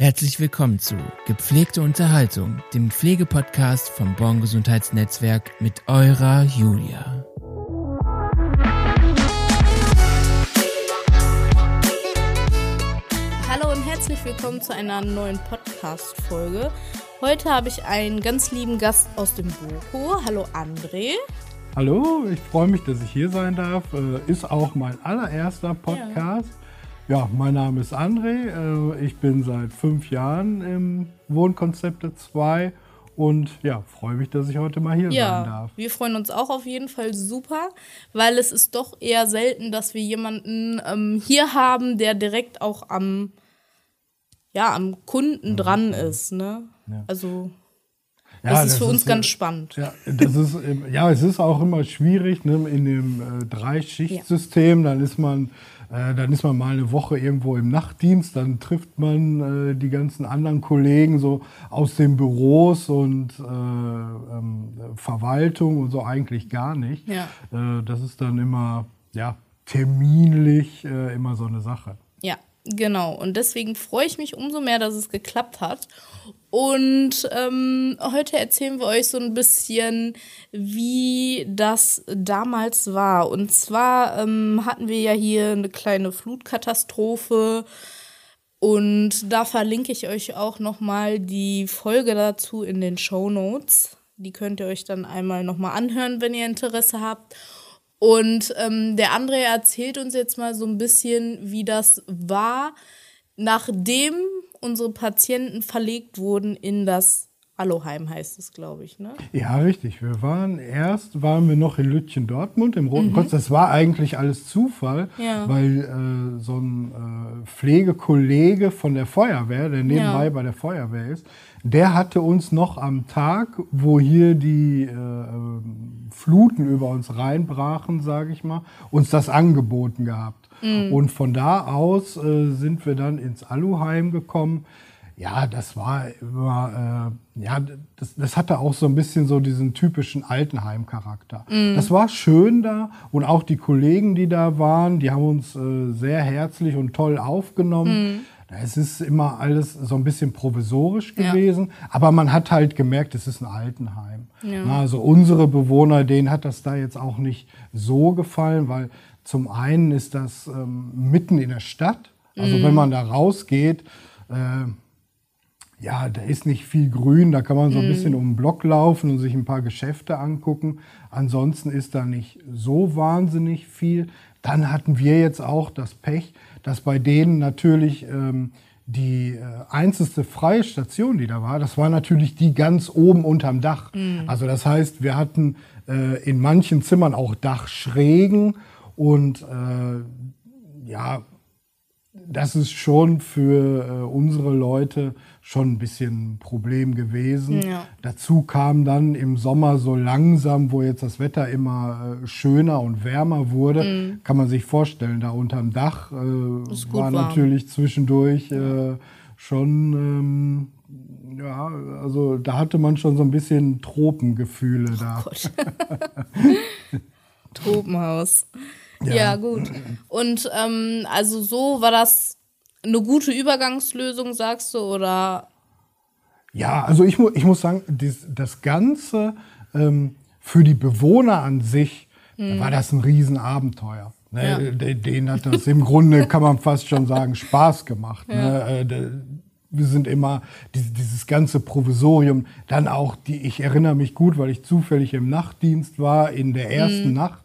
Herzlich willkommen zu Gepflegte Unterhaltung, dem Pflegepodcast vom Born Gesundheitsnetzwerk mit eurer Julia. Hallo und herzlich willkommen zu einer neuen Podcast-Folge. Heute habe ich einen ganz lieben Gast aus dem Boko. Hallo André. Hallo, ich freue mich, dass ich hier sein darf. Äh, Ist auch mein allererster Podcast. Ja, mein Name ist André. Äh, Ich bin seit fünf Jahren im Wohnkonzepte 2 und ja, freue mich, dass ich heute mal hier sein Ja, darf. wir freuen uns auch auf jeden Fall super, weil es ist doch eher selten, dass wir jemanden ähm, hier haben, der direkt auch am, ja, am Kunden dran ist. Ne? Ja. Also Ja, das ist für uns äh, ganz spannend. Ja, das ist, ja, es ist auch immer schwierig ne, in dem äh, Drei-Schicht-System. Dann ist man, äh, dann ist man mal eine Woche irgendwo im Nachtdienst, dann trifft man äh, die ganzen anderen Kollegen so aus den Büros und äh, ähm, Verwaltung und so eigentlich gar nicht. Ja. Äh, das ist dann immer, ja, terminlich immer so eine Sache. Ja, genau. Und deswegen freue ich mich umso mehr, dass es geklappt hat. Und ähm, heute erzählen wir euch so ein bisschen, wie das damals war. Und zwar ähm, hatten wir ja hier eine kleine Flutkatastrophe. Und da verlinke ich euch auch nochmal die Folge dazu in den Show Notes. Die könnt ihr euch dann einmal nochmal anhören, wenn ihr Interesse habt. Und ähm, der André erzählt uns jetzt mal so ein bisschen, wie das war, nachdem unsere Patienten verlegt wurden in das Alloheim, heißt es, glaube ich, ne? Ja, richtig. Wir waren erst, waren wir noch in Lütchen Dortmund im Roten Kreuz. Das war eigentlich alles Zufall, Mhm. Ja. weil äh, so ein äh, Pflegekollege von der Feuerwehr, der nebenbei Ja. bei der Feuerwehr ist, der hatte uns noch am Tag, wo hier die äh, ähm, Fluten über uns reinbrachen, sage ich mal, uns das angeboten gehabt. Mhm. Und von da aus äh, sind wir dann ins Aluheim gekommen. Ja, das war immer, äh, ja, das, das hatte auch so ein bisschen so diesen typischen Altenheim-Charakter. Das war schön da und auch die Kollegen, die da waren, die haben uns äh, sehr herzlich und toll aufgenommen. Es ist immer alles so ein bisschen provisorisch Ja. gewesen, aber man hat halt gemerkt, es ist ein Altenheim. Ja. Also unsere Bewohner, denen hat das da jetzt auch nicht so gefallen, weil zum einen ist das ähm, mitten in der Stadt. Also wenn man da rausgeht, äh, ja, da ist nicht viel Grün, da kann man so ein bisschen um den Block laufen und sich ein paar Geschäfte angucken. Ansonsten ist da nicht so wahnsinnig viel. Dann hatten wir jetzt auch das Pech, dass bei denen natürlich ähm, die äh, einzigste freie Station, die da war, das war natürlich die ganz oben unterm Dach. Also das heißt, wir hatten äh, in manchen Zimmern auch Dachschrägen und äh, ja, das ist schon für äh, unsere Leute schon ein bisschen ein Problem gewesen. Ja. Dazu kam dann im Sommer so langsam, wo jetzt das Wetter immer äh, schöner und wärmer wurde, kann man sich vorstellen, da unterm Dach äh, war warm. natürlich zwischendurch äh, schon, ähm, ja, also da hatte man schon so ein bisschen Tropengefühle da. Gott. Tropenhaus. Ja. Ja. gut. Und ähm, also so war das eine gute Übergangslösung, sagst du, oder? Ja, also ich, mu ich muss sagen, dies, das Ganze ähm, für die Bewohner an sich da war das ein Riesenabenteuer. Ne? Ja. De- Denen hat das im Grunde, kann man fast schon sagen, Spaß gemacht. Ne? Äh, Wir sind immer dieses, ganze Provisorium, dann auch die, ich erinnere mich gut, weil ich zufällig im Nachtdienst war, in der ersten Nacht,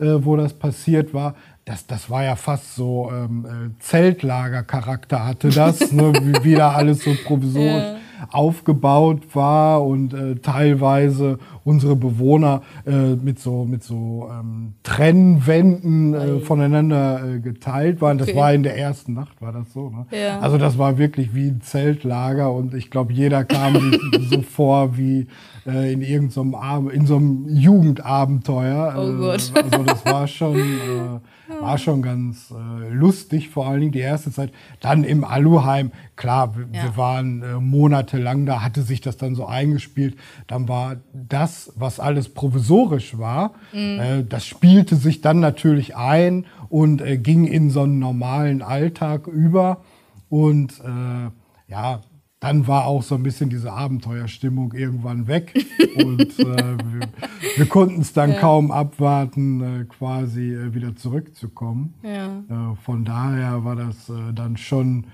äh, wo das passiert war. Das, das war ja fast so ähm, äh, Zeltlager-Charakter hatte das, ne? wie, wie da alles so provisorisch aufgebaut war und äh, teilweise unsere Bewohner äh, mit so, mit so ähm, Trennwänden äh, voneinander äh, geteilt waren. Das Okay. war in der ersten Nacht, war das so. Ne? Ja. Also das war wirklich wie ein Zeltlager und ich glaube, jeder kam so vor wie äh, in irgendeinem Ab in so einem Jugendabenteuer. Oh Äh, Gott. Also das war schon, äh, war schon ganz äh, lustig, vor allen Dingen die erste Zeit. Dann im Aluheim, klar, wir, Ja. wir waren äh, monatelang da, hatte sich das dann so eingespielt. Dann war das, was alles provisorisch war, äh, das spielte sich dann natürlich ein und äh, ging in so einen normalen Alltag über. Und äh, ja, dann war auch so ein bisschen diese Abenteuerstimmung irgendwann weg und äh, wir, wir konnten es dann Ja. kaum abwarten, äh, quasi äh, wieder zurückzukommen. Ja. Äh, von daher war das äh, dann schon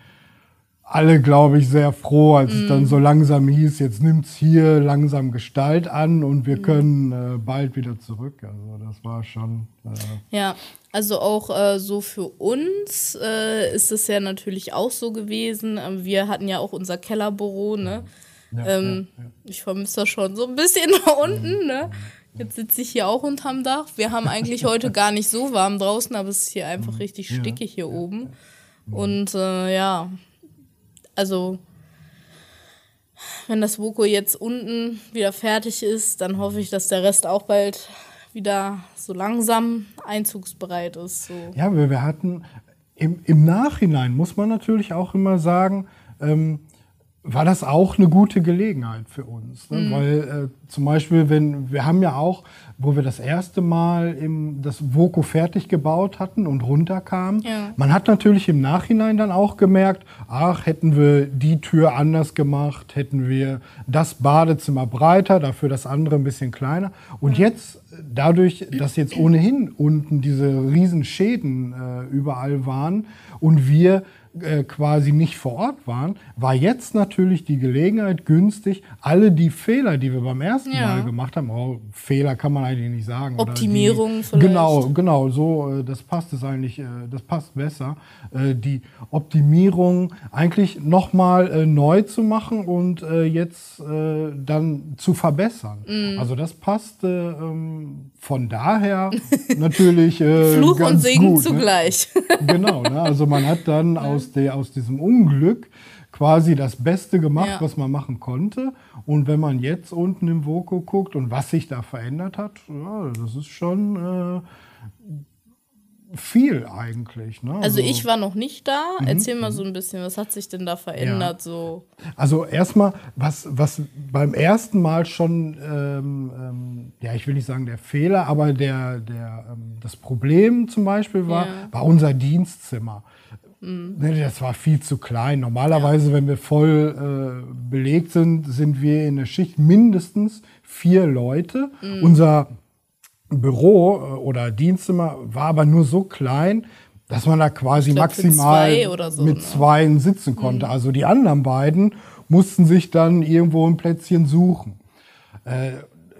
alle, glaube ich, sehr froh, als es Mhm. dann so langsam hieß, jetzt nimmt es hier langsam Gestalt an und Mhm. wir können äh, bald wieder zurück. Also das war schon. Äh, Ja, also auch äh, so für uns äh, ist es ja natürlich auch so gewesen. Ähm, wir hatten ja auch unser Kellerbüro, ne? ja, ähm, ja, ja. Ich vermisse das schon so ein bisschen da unten, ne? Jetzt sitze ich hier auch unterm Dach. Wir haben eigentlich heute gar nicht so warm draußen, aber es ist hier einfach richtig Ja, stickig hier oben. Und äh, ja, also wenn das Voko jetzt unten wieder fertig ist, dann hoffe ich, dass der Rest auch bald wieder so langsam einzugsbereit ist. So. Ja, wir, wir hatten im, im Nachhinein, muss man natürlich auch immer sagen, ähm, war das auch eine gute Gelegenheit für uns. Ne? Mhm. Weil äh, zum Beispiel, wenn wir haben ja auch, wo wir das erste Mal im, das Voko fertig gebaut hatten und runterkamen, Ja. man hat natürlich im Nachhinein dann auch gemerkt, ach, hätten wir die Tür anders gemacht, hätten wir das Badezimmer breiter, dafür das andere ein bisschen kleiner. Und jetzt, dadurch, dass jetzt ohnehin unten diese riesen Schäden äh, überall waren und wir äh, quasi nicht vor Ort waren, war jetzt natürlich die Gelegenheit günstig, alle die Fehler, die wir beim ersten Ja. Mal gemacht haben, oh, Fehler kann man eigentlich nicht sagen. oder Optimierungen die, vielleicht. Genau, genau, so, äh, das passt es eigentlich, äh, das passt besser. Die Optimierung eigentlich nochmal neu zu machen und jetzt dann zu verbessern. Mhm. Also das passt äh, ähm, von daher natürlich Fluch und Segen gut, Ne? zugleich. Genau, ne? also man hat dann aus, der, aus diesem Unglück quasi das Beste gemacht, Ja. was man machen konnte. Und wenn man jetzt unten im Voko guckt und was sich da verändert hat, ja, das ist schon äh, viel eigentlich. Ne? Also ich war noch nicht da. Erzähl mal so ein bisschen, was hat sich denn da verändert? So. Also erstmal, was, was beim ersten Mal schon, ähm, ähm, ja, ich will nicht sagen der Fehler, aber der, der, ähm, das Problem zum Beispiel war, Ja. war unser Dienstzimmer. Ne, Das war viel zu klein. Normalerweise, wenn wir voll äh, belegt sind, sind wir in der Schicht mindestens vier Leute. Unser Büro äh, oder Dienstzimmer war aber nur so klein, dass man da quasi für maximal zwei so, mit ne? Zweien sitzen konnte. Also die anderen beiden mussten sich dann irgendwo ein Plätzchen suchen. Äh,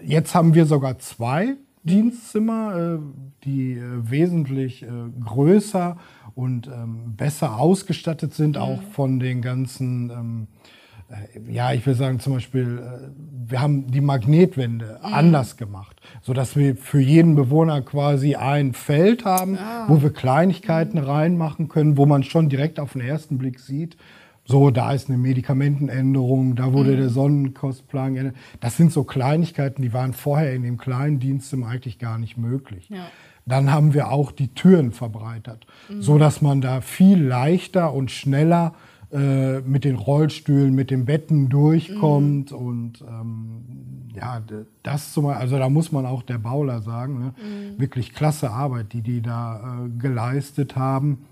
jetzt haben wir sogar zwei Dienstzimmer, äh, die äh, wesentlich äh, größer und ähm, besser ausgestattet sind, auch von den ganzen, ähm, äh, ja, ich will sagen zum Beispiel, wir haben die Magnetwände anders gemacht, sodass wir für jeden Bewohner quasi ein Feld haben, wo wir Kleinigkeiten reinmachen können, wo man schon direkt auf den ersten Blick sieht, so, da ist eine Medikamentenänderung, da wurde der Sonnenkostplan geändert. Das sind so Kleinigkeiten, die waren vorher in dem kleinen Dienstzimmer eigentlich gar nicht möglich. Ja. Dann haben wir auch die Türen verbreitert, so dass man da viel leichter und schneller äh, mit den Rollstühlen, mit den Betten durchkommt und ähm, ja, das zum Beispiel, also da muss man auch der Bauler sagen, ne? wirklich klasse Arbeit, die die da äh, geleistet haben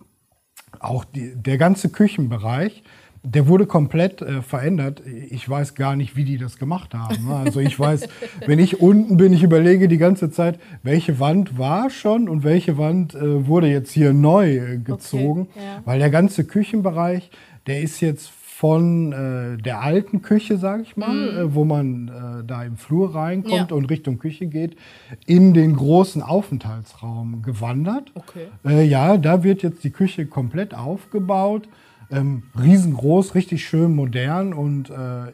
auch die, der ganze Küchenbereich, der wurde komplett äh, verändert. Ich weiß gar nicht, wie die das gemacht haben. ne? Also ich weiß, wenn ich unten bin, ich überlege die ganze Zeit, welche Wand war schon und welche Wand äh, wurde jetzt hier neu äh, gezogen. Okay, ja. Weil der ganze Küchenbereich, der ist jetzt von äh, der alten Küche, sage ich mal, äh, wo man äh, da im Flur reinkommt Ja. und Richtung Küche geht, in den großen Aufenthaltsraum gewandert. Okay. Äh, ja, da wird jetzt die Küche komplett aufgebaut. Ähm, riesengroß, richtig schön modern und äh,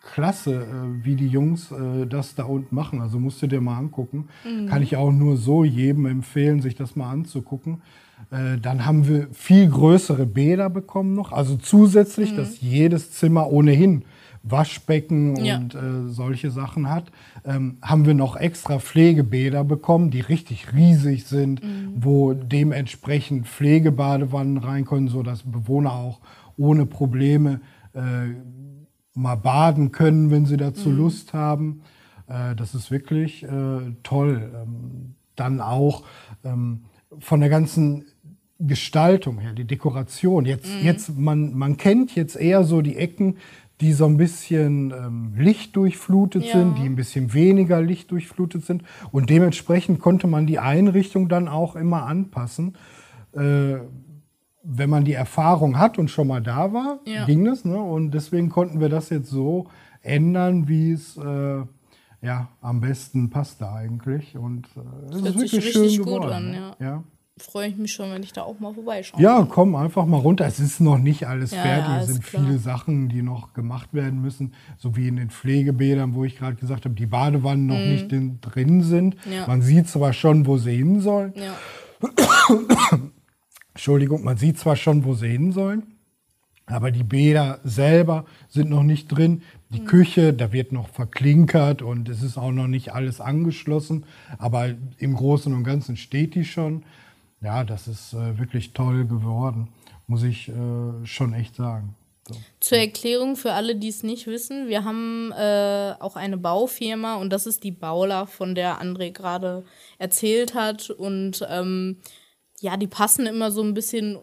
klasse, äh, wie die Jungs das da unten machen. Also musst du dir mal angucken. Kann ich auch nur so jedem empfehlen, sich das mal anzugucken. Äh, dann haben wir viel größere Bäder bekommen noch. Also zusätzlich, dass jedes Zimmer ohnehin Waschbecken Ja. und äh, solche Sachen hat, ähm, haben wir noch extra Pflegebäder bekommen, die richtig riesig sind, wo dementsprechend Pflegebadewannen rein können, sodass Bewohner auch ohne Probleme äh, mal baden können, wenn sie dazu Lust haben. Äh, das ist wirklich äh, toll. Ähm, dann auch ähm, von der ganzen Gestaltung her, die Dekoration. Jetzt, jetzt man, man kennt jetzt eher so die Ecken, die so ein bisschen ähm, lichtdurchflutet Ja. sind, die ein bisschen weniger lichtdurchflutet sind. Und dementsprechend konnte man die Einrichtung dann auch immer anpassen. Äh, wenn man die Erfahrung hat und schon mal da war, Ja. ging das. Ne? Und deswegen konnten wir das jetzt so ändern, wie es äh, ja, am besten passte eigentlich. Und äh, es ist wirklich richtig schön gut geworden. an, ne? ja. ja. Freue ich mich schon, wenn ich da auch mal vorbeischaue. Ja, komm einfach mal runter. Es ist noch nicht alles Ja, fertig. ja, es sind klar. viele Sachen, die noch gemacht werden müssen. So wie in den Pflegebädern, wo ich gerade gesagt habe, die Badewannen noch nicht in, drin sind. Mhm. Man sieht zwar schon, wo sie hin sollen. Entschuldigung, man sieht zwar schon, wo sie hin sollen. Aber die Bäder selber sind noch nicht drin. Die Mhm. Küche, da wird noch verklinkert und es ist auch noch nicht alles angeschlossen. Aber im Großen und Ganzen steht die schon. Ja, das ist äh, wirklich toll geworden, muss ich äh, schon echt sagen. So. Zur Erklärung für alle, die es nicht wissen, wir haben äh, auch eine Baufirma und das ist die Baula, von der André gerade erzählt hat. Und ähm, ja, die passen immer so ein bisschen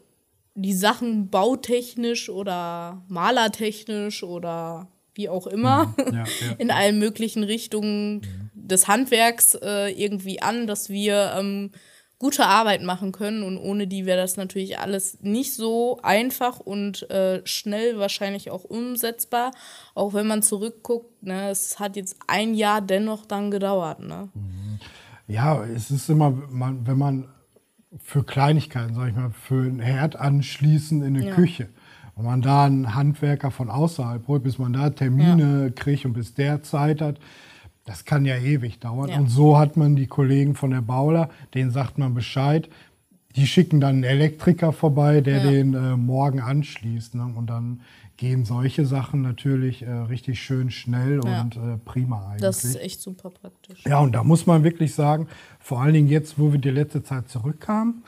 die Sachen bautechnisch oder malertechnisch oder wie auch immer Ja, ja. in allen möglichen Richtungen des Handwerks äh, irgendwie an, dass wir ähm, gute Arbeit machen können. Und ohne die wäre das natürlich alles nicht so einfach und äh, schnell wahrscheinlich auch umsetzbar, auch wenn man zurückguckt, ne, es hat jetzt ein Jahr dennoch dann gedauert, ne? Ja, es ist immer, man, wenn man für Kleinigkeiten, sag ich mal, für einen Herd anschließen in eine Ja. Küche. Und man da einen Handwerker von außerhalb holt, bis man da Termine kriegt und bis der Zeit hat, das kann ja ewig dauern. Ja. Und so hat man die Kollegen von der Bauler, denen sagt man Bescheid. Die schicken dann einen Elektriker vorbei, der Ja. den äh, morgen anschließt. Ne? Und dann gehen solche Sachen natürlich äh, richtig schön schnell Ja. und äh, prima eigentlich. Das ist echt super praktisch. Ja, und da muss man wirklich sagen, vor allen Dingen jetzt, wo wir die letzte Zeit zurückkamen,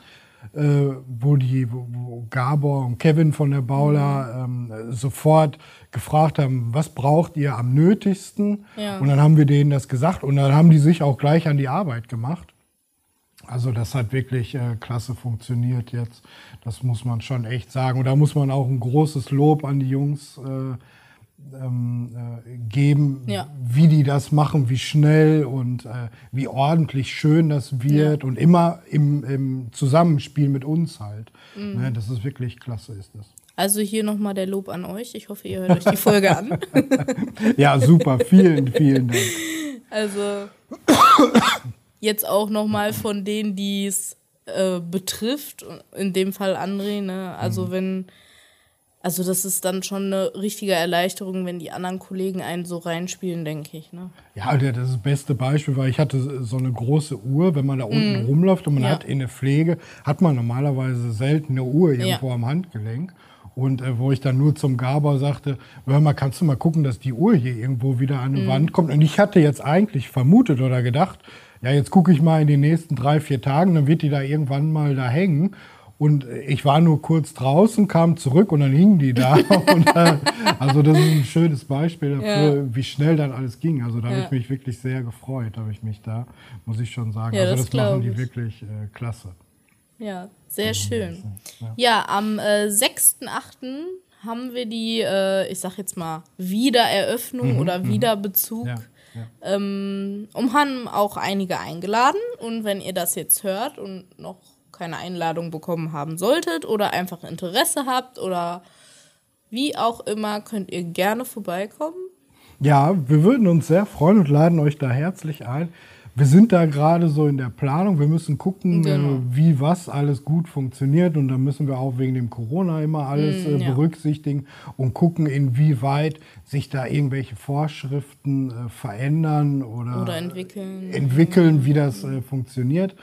äh, wo die wo, Gabor und Kevin von der Baula ähm, sofort gefragt haben, was braucht ihr am nötigsten? Ja. Und dann haben wir denen das gesagt und dann haben die sich auch gleich an die Arbeit gemacht. Also das hat wirklich äh, klasse funktioniert jetzt. Das muss man schon echt sagen. Und da muss man auch ein großes Lob an die Jungs äh, ähm, äh, geben, Ja. wie die das machen, wie schnell und äh, wie ordentlich schön das wird und immer im, im Zusammenspiel mit uns halt. Mhm. Ne, das ist wirklich klasse, ist das. Also hier nochmal der Lob an euch. Ich hoffe, ihr hört euch die Folge an. Ja, super, vielen, vielen Dank. Also jetzt auch nochmal von denen, die es äh, betrifft, in dem Fall André, ne? Also wenn, also das ist dann schon eine richtige Erleichterung, wenn die anderen Kollegen einen so reinspielen, denke ich, ne? Ja, das, ist das beste Beispiel, weil ich hatte so eine große Uhr, wenn man da unten rumläuft und man Mhm. Ja. hat in der Pflege, hat man normalerweise selten eine Uhr irgendwo am Handgelenk. Und äh, wo ich dann nur zum Gaber sagte, hör mal, kannst du mal gucken, dass die Uhr hier irgendwo wieder an die Mhm. Wand kommt. Und ich hatte jetzt eigentlich vermutet oder gedacht, ja, jetzt gucke ich mal in den nächsten drei, vier Tagen, dann wird die da irgendwann mal da hängen. Und ich war nur kurz draußen, kam zurück und dann hingen die da. und, äh, also das ist ein schönes Beispiel dafür, wie schnell dann alles ging. Also da habe Ja. ich mich wirklich sehr gefreut, habe ich mich da, muss ich schon sagen. Ja, also das das, machen die ich. wirklich äh, klasse. Ja, sehr schön. Ja, am äh, 6.8. haben wir die, äh, ich sag jetzt mal, Wiedereröffnung oder Wiederbezug. Ja. Ähm, und haben auch einige eingeladen. Und wenn ihr das jetzt hört und noch keine Einladung bekommen haben solltet oder einfach Interesse habt oder wie auch immer, könnt ihr gerne vorbeikommen. Ja, wir würden uns sehr freuen und laden euch da herzlich ein. Wir sind da gerade so in der Planung. Wir müssen gucken, Genau. wie was alles gut funktioniert. Und da müssen wir auch wegen dem Corona immer alles äh, ja. berücksichtigen und gucken, inwieweit sich da irgendwelche Vorschriften äh, verändern oder, Oder entwickeln. entwickeln, wie das äh, funktioniert.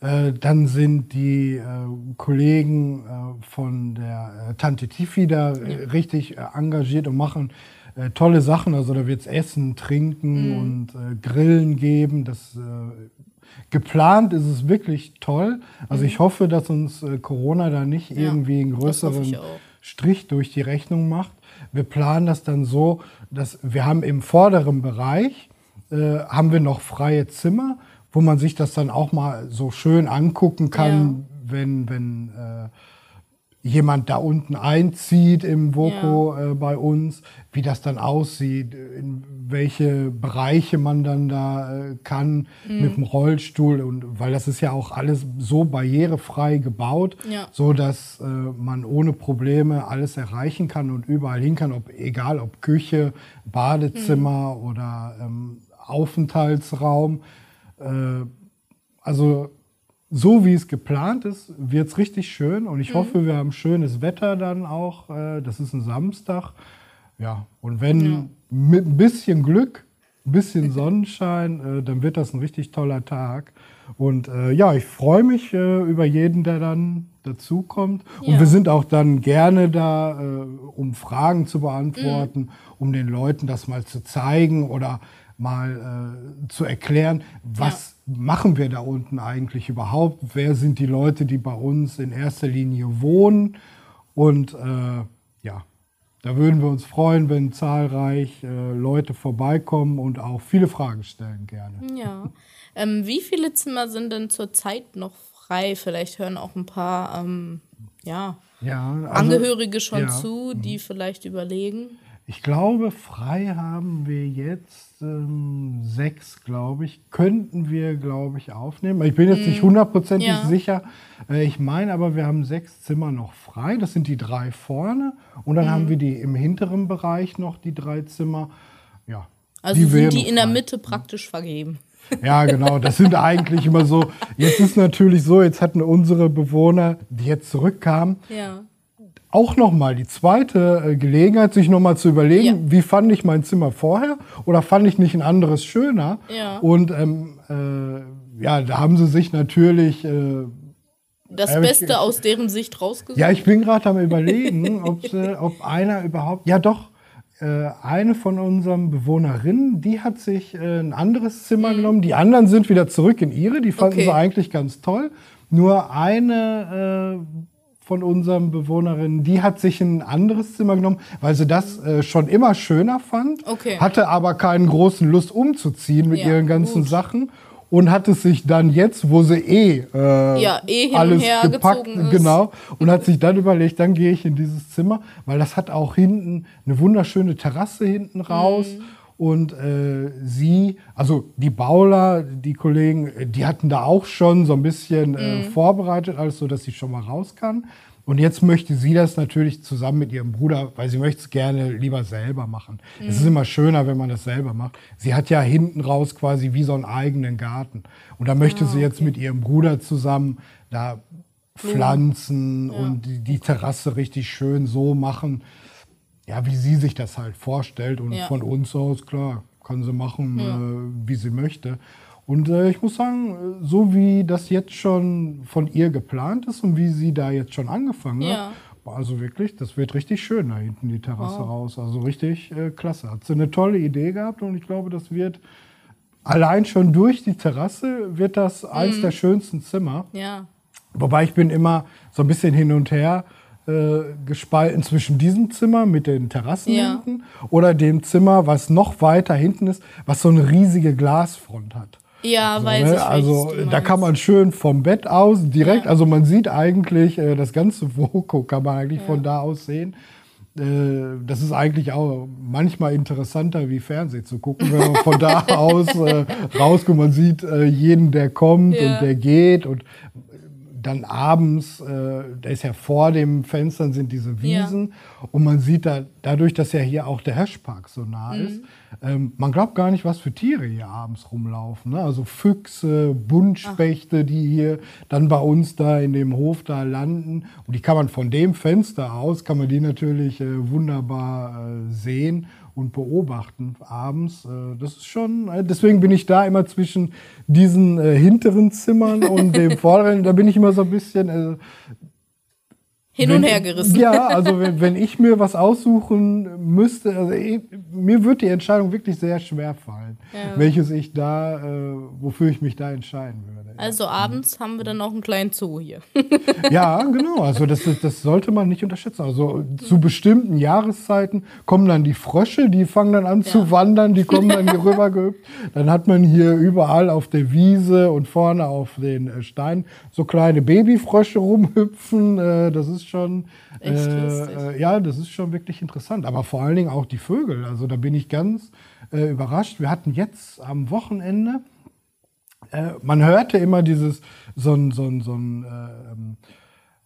Äh, dann sind die äh, Kollegen von der Tante Tifi da äh, richtig engagiert und machen äh, tolle Sachen. Also da wird es Essen, Trinken und äh, Grillen geben. Das, äh, geplant ist es wirklich toll. Also ich hoffe, dass uns äh, Corona da nicht irgendwie einen größeren. Strich durch die Rechnung macht. Wir planen das dann so, dass wir haben im vorderen Bereich äh, haben wir noch freie Zimmer, wo man sich das dann auch mal so schön angucken kann, wenn, wenn äh, jemand da unten einzieht im Voko Ja. äh, bei uns, wie das dann aussieht, in welche Bereiche man dann da äh, kann Mhm. mit dem Rollstuhl und weil das ist ja auch alles so barrierefrei gebaut, Ja. so dass äh, man ohne Probleme alles erreichen kann und überall hin kann, ob egal ob Küche, Badezimmer Mhm. oder ähm, Aufenthaltsraum. Äh, also so wie es geplant ist, wird es richtig schön und ich hoffe, wir haben schönes Wetter dann auch. Äh, das ist ein Samstag. Ja, und wenn mit ein bisschen Glück, ein bisschen Sonnenschein, äh, dann wird das ein richtig toller Tag. Und äh, ja, ich freue mich über jeden, der dann dazukommt. Und Ja. wir sind auch dann gerne da, um Fragen zu beantworten, um den Leuten das mal zu zeigen oder mal äh, zu erklären, was machen wir da unten eigentlich überhaupt? Wer sind die Leute, die bei uns in erster Linie wohnen? Und äh, ja, da würden wir uns freuen, wenn zahlreich äh, Leute vorbeikommen und auch viele Fragen stellen gerne. Ja. Ähm, wie viele Zimmer sind denn zurzeit noch frei? Vielleicht hören auch ein paar ähm, ja, Ja, also, Angehörige schon ja. zu, die vielleicht überlegen. Ich glaube, frei haben wir jetzt ähm, sechs, glaube ich. Könnten wir, glaube ich, aufnehmen. Ich bin jetzt nicht hundertprozentig Ja. sicher. Äh, ich meine aber, wir haben sechs Zimmer noch frei. Das sind die drei vorne. Und dann haben wir die im hinteren Bereich noch, die drei Zimmer. Ja. Also sind wären die in der frei. Mitte praktisch vergeben. Ja, genau. Das sind eigentlich immer so. Jetzt ist natürlich so, jetzt hatten unsere Bewohner, die jetzt zurückkamen, Ja. Auch nochmal die zweite äh, Gelegenheit, sich nochmal zu überlegen, Ja. wie fand ich mein Zimmer vorher oder fand ich nicht ein anderes schöner? Ja. Und ähm, äh, ja, da haben sie sich natürlich. Äh, Das aber ich- Beste aus deren Sicht rausgesucht. ja, ich bin gerade am überlegen, ob, sie, ob einer überhaupt. Ja, doch. Äh, eine von unseren Bewohnerinnen, die hat sich äh, ein anderes Zimmer genommen. Die anderen sind wieder zurück in ihre. Die fanden Mhm. Okay. sie eigentlich ganz toll. Nur eine äh, von unseren Bewohnerinnen, die hat sich ein anderes Zimmer genommen, weil sie das äh, schon immer schöner fand. Okay. Hatte aber keinen großen Lust umzuziehen mit Ja, ihren ganzen gut. Sachen. Und hat es sich dann jetzt, wo sie eh, äh, Ja, eh hin und alles gepackt, genau, und hat sich dann überlegt, dann gehe ich in dieses Zimmer, weil das hat auch hinten eine wunderschöne Terrasse hinten raus. Mhm. Und äh, sie, also die Bauler, die Kollegen, äh, die hatten da auch schon so ein bisschen Mhm. äh, vorbereitet, alles so, dass sie schon mal raus kann. Und jetzt möchte sie das natürlich zusammen mit ihrem Bruder, weil sie möchte es gerne lieber selber machen. Es ist immer schöner, wenn man das selber macht. Sie hat ja hinten raus quasi wie so einen eigenen Garten. Und da möchte sie jetzt mit ihrem Bruder zusammen da pflanzen und die, die Terrasse richtig schön so machen, ja, wie sie sich das halt vorstellt. Und Ja. von uns aus, klar, kann sie machen, äh, wie sie möchte. Und äh, ich muss sagen, äh, so wie das jetzt schon von ihr geplant ist und wie sie da jetzt schon angefangen Ja. hat, also wirklich, das wird richtig schön da hinten die Terrasse raus. Also richtig äh, klasse. Hat sie eine tolle Idee gehabt und ich glaube, das wird allein schon durch die Terrasse wird das eins Mhm. der schönsten Zimmer. Ja. Wobei ich bin immer so ein bisschen hin und her äh, gespalten zwischen diesem Zimmer mit den Terrassen Ja. hinten oder dem Zimmer, was noch weiter hinten ist, was so eine riesige Glasfront hat. Ja, So, weiß ne? ich. Also da kann man schön vom Bett aus direkt, Ja. also man sieht eigentlich äh, das ganze Voko kann man eigentlich von da aus sehen. Äh, das ist eigentlich auch manchmal interessanter wie Fernsehen zu gucken, wenn man von da aus äh, rauskommt. Man sieht jeden, der kommt Ja. und der geht und dann abends, äh, da ist ja vor den Fenstern sind diese Wiesen und man sieht da, dadurch, dass ja hier auch der Hirschpark so nah Mhm. ist, ähm, man glaubt gar nicht, was für Tiere hier abends rumlaufen. Ne? Also Füchse, Buntspechte, die hier dann bei uns da in dem Hof da landen. Und die kann man von dem Fenster aus, kann man die natürlich äh, wunderbar äh, sehen und beobachten abends. Äh, das ist schon, äh, deswegen bin ich da immer zwischen diesen äh, hinteren Zimmern und dem vorderen. Da bin ich immer so ein bisschen äh, Hin und her gerissen. Ja, also wenn, wenn ich mir was aussuchen müsste, also ich, mir wird die Entscheidung wirklich sehr schwer fallen, Ja. welches ich da, äh, wofür ich mich da entscheiden würde. Also abends haben wir dann auch einen kleinen Zoo hier. Ja, genau. Also das, das sollte man nicht unterschätzen. Also zu bestimmten Jahreszeiten kommen dann die Frösche, die fangen dann an zu wandern, die kommen dann hier rüber gehüpft. Dann hat man hier überall auf der Wiese und vorne auf den äh, Steinen so kleine Babyfrösche rumhüpfen. Äh, Das ist schon, Echt äh, äh, ja, das ist schon wirklich interessant. Aber vor allen Dingen auch die Vögel. Also da bin ich ganz äh, überrascht. Wir hatten jetzt am Wochenende äh, man hörte immer dieses, so ein, so ein, so ein, ähm,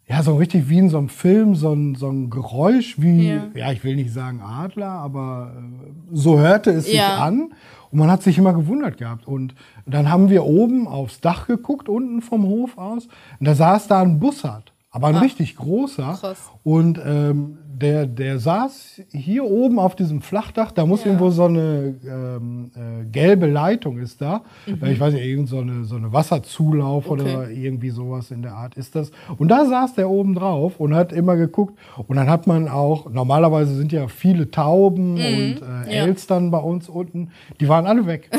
ja, so richtig wie in so einem Film, so ein, so ein Geräusch wie, Ja. ja. ich will nicht sagen Adler, aber äh, so hörte es sich Ja. an. Und man hat sich immer gewundert gehabt. Und dann haben wir oben aufs Dach geguckt, unten vom Hof aus. Und da saß da ein Bussard, aber ein richtig großer. Ah. Krass. Und ähm, der, der saß hier oben auf diesem Flachdach, da muss irgendwo so eine ähm, äh, gelbe Leitung ist da. Äh, Ich weiß nicht, irgend so eine, so eine Wasserzulauf oder Mhm. Okay. irgendwie sowas in der Art ist das. Und da saß der oben drauf und hat immer geguckt. Und dann hat man auch, normalerweise sind ja viele Tauben und äh, Mhm. Ja. Elstern bei uns unten, die waren alle weg.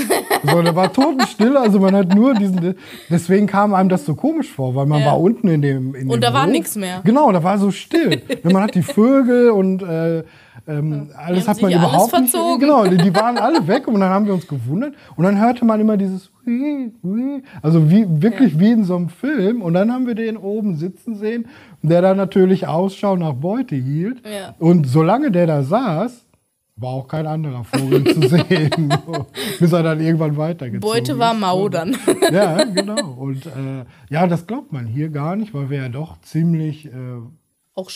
so, da war totenstill, also man hat nur diesen, deswegen kam einem das so komisch vor, weil man Ja. war unten in dem in Und dem da war Hof. nix mehr. Genau, da war so still. Man hat die Vögel und äh, ähm, alles hat man sich alles überhaupt nicht. verzogen. Genau, die, die waren alle weg und dann haben wir uns gewundert und dann hörte man immer dieses also wie wirklich wie in so einem Film und dann haben wir den oben sitzen sehen, der da natürlich Ausschau nach Beute hielt Ja. und solange der da saß, war auch kein anderer Vogel zu sehen, bis er dann irgendwann weitergezogen Beute war mau dann. Ja, genau. Und äh, ja, das glaubt man hier gar nicht, weil wir ja doch ziemlich äh, Auch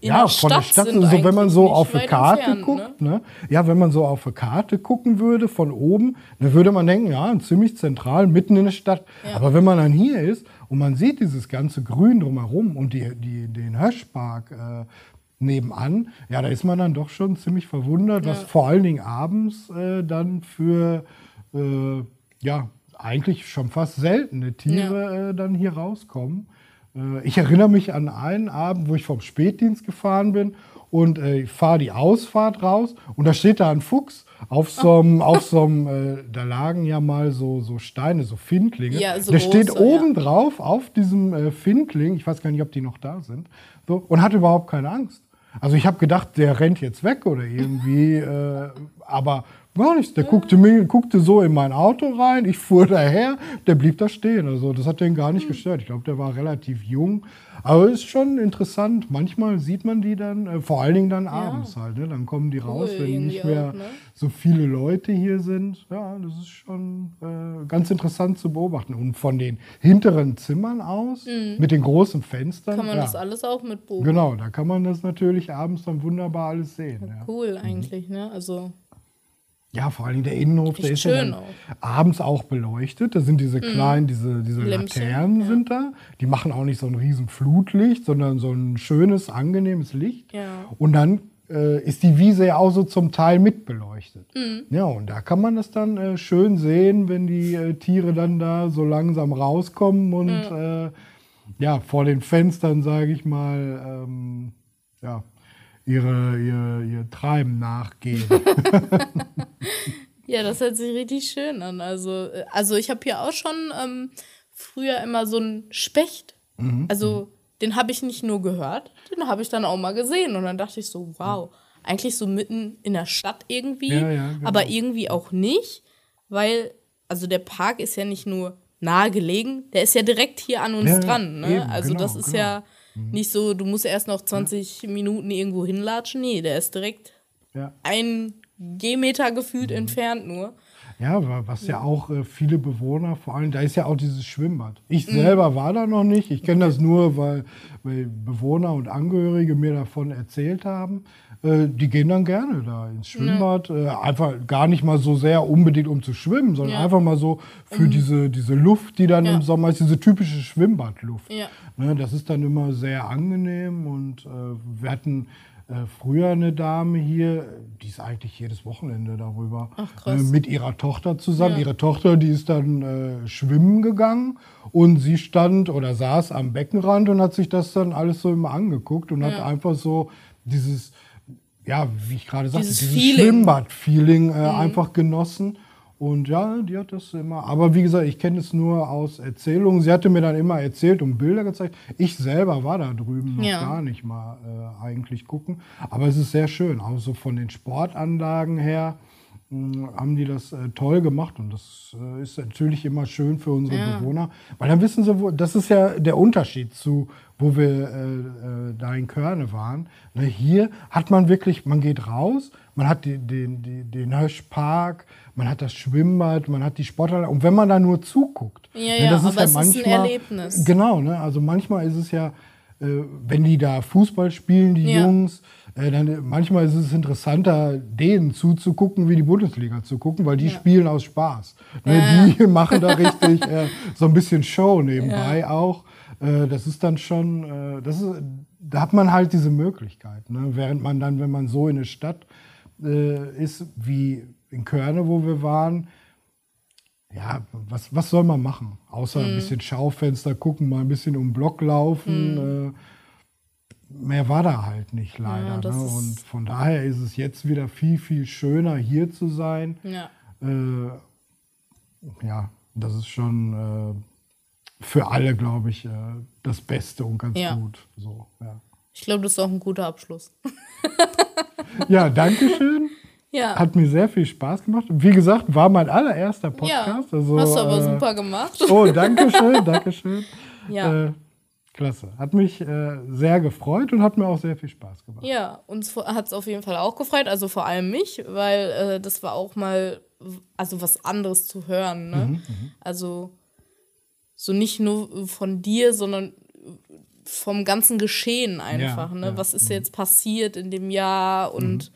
ja, von der Stadt sind so wenn man so auf eine Karte entfernt, guckt, Ne? ne? Ja, wenn man so auf eine Karte gucken würde von oben, dann würde man denken, ja, ziemlich zentral, mitten in der Stadt. Aber wenn man dann hier ist und man sieht dieses ganze Grün drumherum und die, die, den Hirschpark äh, nebenan, ja, da ist man dann doch schon ziemlich verwundert, was vor allen Dingen abends äh, dann für, äh, ja, eigentlich schon fast seltene Tiere äh, dann hier rauskommen. Äh, Ich erinnere mich an einen Abend, wo ich vom Spätdienst gefahren bin und äh, ich fahre die Ausfahrt raus und da steht da ein Fuchs auf so einem, auf so einem, äh, da lagen ja mal so, so Steine, so Findlinge. Ja, so Der steht große, ja. oben drauf auf diesem äh, Findling, ich weiß gar nicht, ob die noch da sind, so, und hat überhaupt keine Angst. Also ich habe gedacht, der rennt jetzt weg oder irgendwie, äh, aber gar nichts. Der guckte, mir, guckte so in mein Auto rein, ich fuhr daher, der blieb da stehen. Also das hat den gar nicht gestört. Ich glaube, der war relativ jung. Aber ist schon interessant. Manchmal sieht man die dann, äh, vor allen Dingen dann abends halt. Ne? Dann kommen die raus, wenn nicht mehr auch, ne? so viele Leute hier sind. Ja, das ist schon äh, ganz interessant zu beobachten. Und von den hinteren Zimmern aus, mit den großen Fenstern. Mhm. Kann man ja, das alles auch mit beobachten. Genau, da kann man das natürlich abends dann wunderbar alles sehen. Ja, Cool eigentlich, ne? Also ja vor Dingen der Innenhof, der ist ja dann abends auch beleuchtet. Da sind diese kleinen, diese, diese. Lämpchen, Laternen ja. sind da. Die machen auch nicht so ein riesen Flutlicht, sondern so ein schönes, angenehmes Licht. Ja. Und dann äh, ist die Wiese ja auch so zum Teil mitbeleuchtet. Mhm. Ja, und da kann man das dann äh, schön sehen, wenn die äh, Tiere dann da so langsam rauskommen und äh, ja, vor den Fenstern, sage ich mal, ähm, ja, ihre, ihr, ihr Treiben nachgehen. Ja, das hört sich richtig schön an. Also, äh, also ich habe hier auch schon ähm, früher immer so einen Specht. Mhm. Also den habe ich nicht nur gehört, den habe ich dann auch mal gesehen. Und dann dachte ich so, wow, eigentlich so mitten in der Stadt irgendwie, Ja, ja, genau. aber irgendwie auch nicht, weil, also der Park ist ja nicht nur nahe gelegen, der ist ja direkt hier an uns Ja, dran. Ne? eben, also genau, das ist genau. ja nicht so, du musst erst noch 20 Minuten irgendwo hinlatschen. Nee, der ist direkt ja. ein Gehmeter gefühlt Mhm. entfernt nur. Ja, wa- was ja auch äh, viele Bewohner, vor allem, da ist ja auch dieses Schwimmbad. Ich Mhm. selber war da noch nicht. Ich kenne das nur, weil, weil Bewohner und Angehörige mir davon erzählt haben. Äh, die gehen dann gerne da ins Schwimmbad. Äh, einfach gar nicht mal so sehr unbedingt um zu schwimmen, sondern Ja. einfach mal so für diese, diese Luft, die dann Ja. im Sommer ist, diese typische Schwimmbadluft. Ja. Ne, das ist dann immer sehr angenehm und äh, wir hatten äh, früher eine Dame hier, die ist eigentlich jedes Wochenende darüber Ach, äh, mit ihrer Tochter zusammen. Ja. Ihre Tochter, die ist dann äh, schwimmen gegangen und sie stand oder saß am Beckenrand und hat sich das dann alles so immer angeguckt und hat Ja. einfach so dieses, ja, wie ich gerade sagte, Dieses dieses Feeling. Mhm. Schwimmbad-Feeling äh, einfach genossen. Und ja, die hat das immer. Aber wie gesagt, ich kenne es nur aus Erzählungen. Sie hatte mir dann immer erzählt und Bilder gezeigt. Ich selber war da drüben noch Ja. gar nicht mal äh, eigentlich gucken. Aber es ist sehr schön. Auch so von den Sportanlagen her haben die das äh, toll gemacht. Und das äh, ist natürlich immer schön für unsere Bewohner. Weil dann wissen sie, wo, das ist ja der Unterschied zu, wo wir äh, äh, da in Körne waren. Ne, hier hat man wirklich, man geht raus, man hat den, die, den Höschpark, man hat das Schwimmbad, man hat die Sportanlage. Und wenn man da nur zuguckt, Ja, ne, ja, das aber es ist ein Erlebnis. Genau, ne? also manchmal ist es ja, wenn die da Fußball spielen, die Ja. Jungs, äh, dann manchmal ist es interessanter, denen zuzugucken, wie die Bundesliga zu gucken, weil die spielen aus Spaß. Ne? Die machen da richtig äh, so ein bisschen Show nebenbei auch. Äh, das ist dann schon, äh, das ist, da hat man halt diese Möglichkeit. Ne? Während man dann, wenn man so in eine Stadt äh, ist, wie in Körne, wo wir waren, ja, was, was soll man machen? Außer Mhm. ein bisschen Schaufenster gucken, mal ein bisschen um den Block laufen. Äh, mehr war da halt nicht leider. Mhm. Ja, ne? Und von daher ist es jetzt wieder viel, viel schöner, hier zu sein. Ja. Äh, ja, das ist schon äh, für alle, glaube ich, äh, das Beste und ganz Ja. gut. So, ja. Ich glaube, das ist auch ein guter Abschluss. ja, danke schön. Ja. Hat mir sehr viel Spaß gemacht. Wie gesagt, war mein allererster Podcast. ja. Also, Hast du aber äh, super gemacht. Oh, danke schön, danke schön. Ja. Äh, klasse. Hat mich äh, sehr gefreut und hat mir auch sehr viel Spaß gemacht. Ja, uns hat es auf jeden Fall auch gefreut, also vor allem mich, weil äh, das war auch mal also was anderes zu hören. Ne? Mhm, also so nicht nur von dir, sondern vom ganzen Geschehen einfach. Ja, ne? Was ist jetzt passiert in dem Jahr und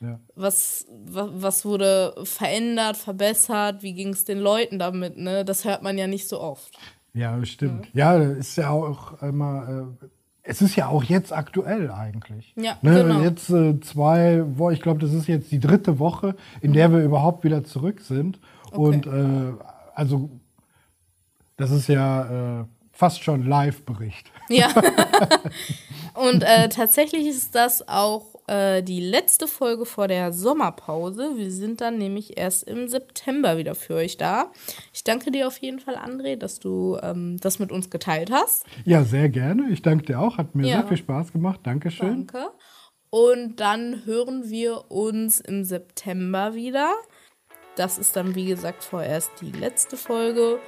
Ja. was, was, wurde verändert, verbessert, wie ging es den Leuten damit? Ne? Das hört man ja nicht so oft. Ja, stimmt. Ja, ist ja auch immer. Äh, es ist ja auch jetzt aktuell eigentlich. Ja, ne? genau. Jetzt äh, zwei Wochen, ich glaube, das ist jetzt die dritte Woche, in der wir überhaupt wieder zurück sind. Und äh, also, das ist ja äh, fast schon Live-Bericht. Ja. Und äh, tatsächlich ist das auch äh, die letzte Folge vor der Sommerpause. Wir sind dann nämlich erst im September wieder für euch da. Ich danke dir auf jeden Fall, André, dass du ähm, das mit uns geteilt hast. Ja, sehr gerne. Ich danke dir auch. Hat mir Ja. sehr viel Spaß gemacht. Dankeschön. Danke. Und dann hören wir uns im September wieder. Das ist dann, wie gesagt, vorerst die letzte Folge.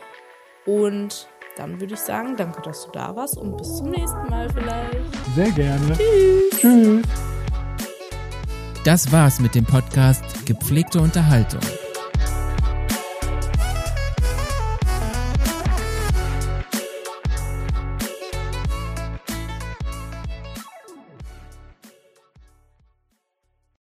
Und dann würde ich sagen, danke, dass du da warst und bis zum nächsten Mal vielleicht. Sehr gerne. Tschüss. Das war's mit dem Podcast Gepflegte Unterhaltung.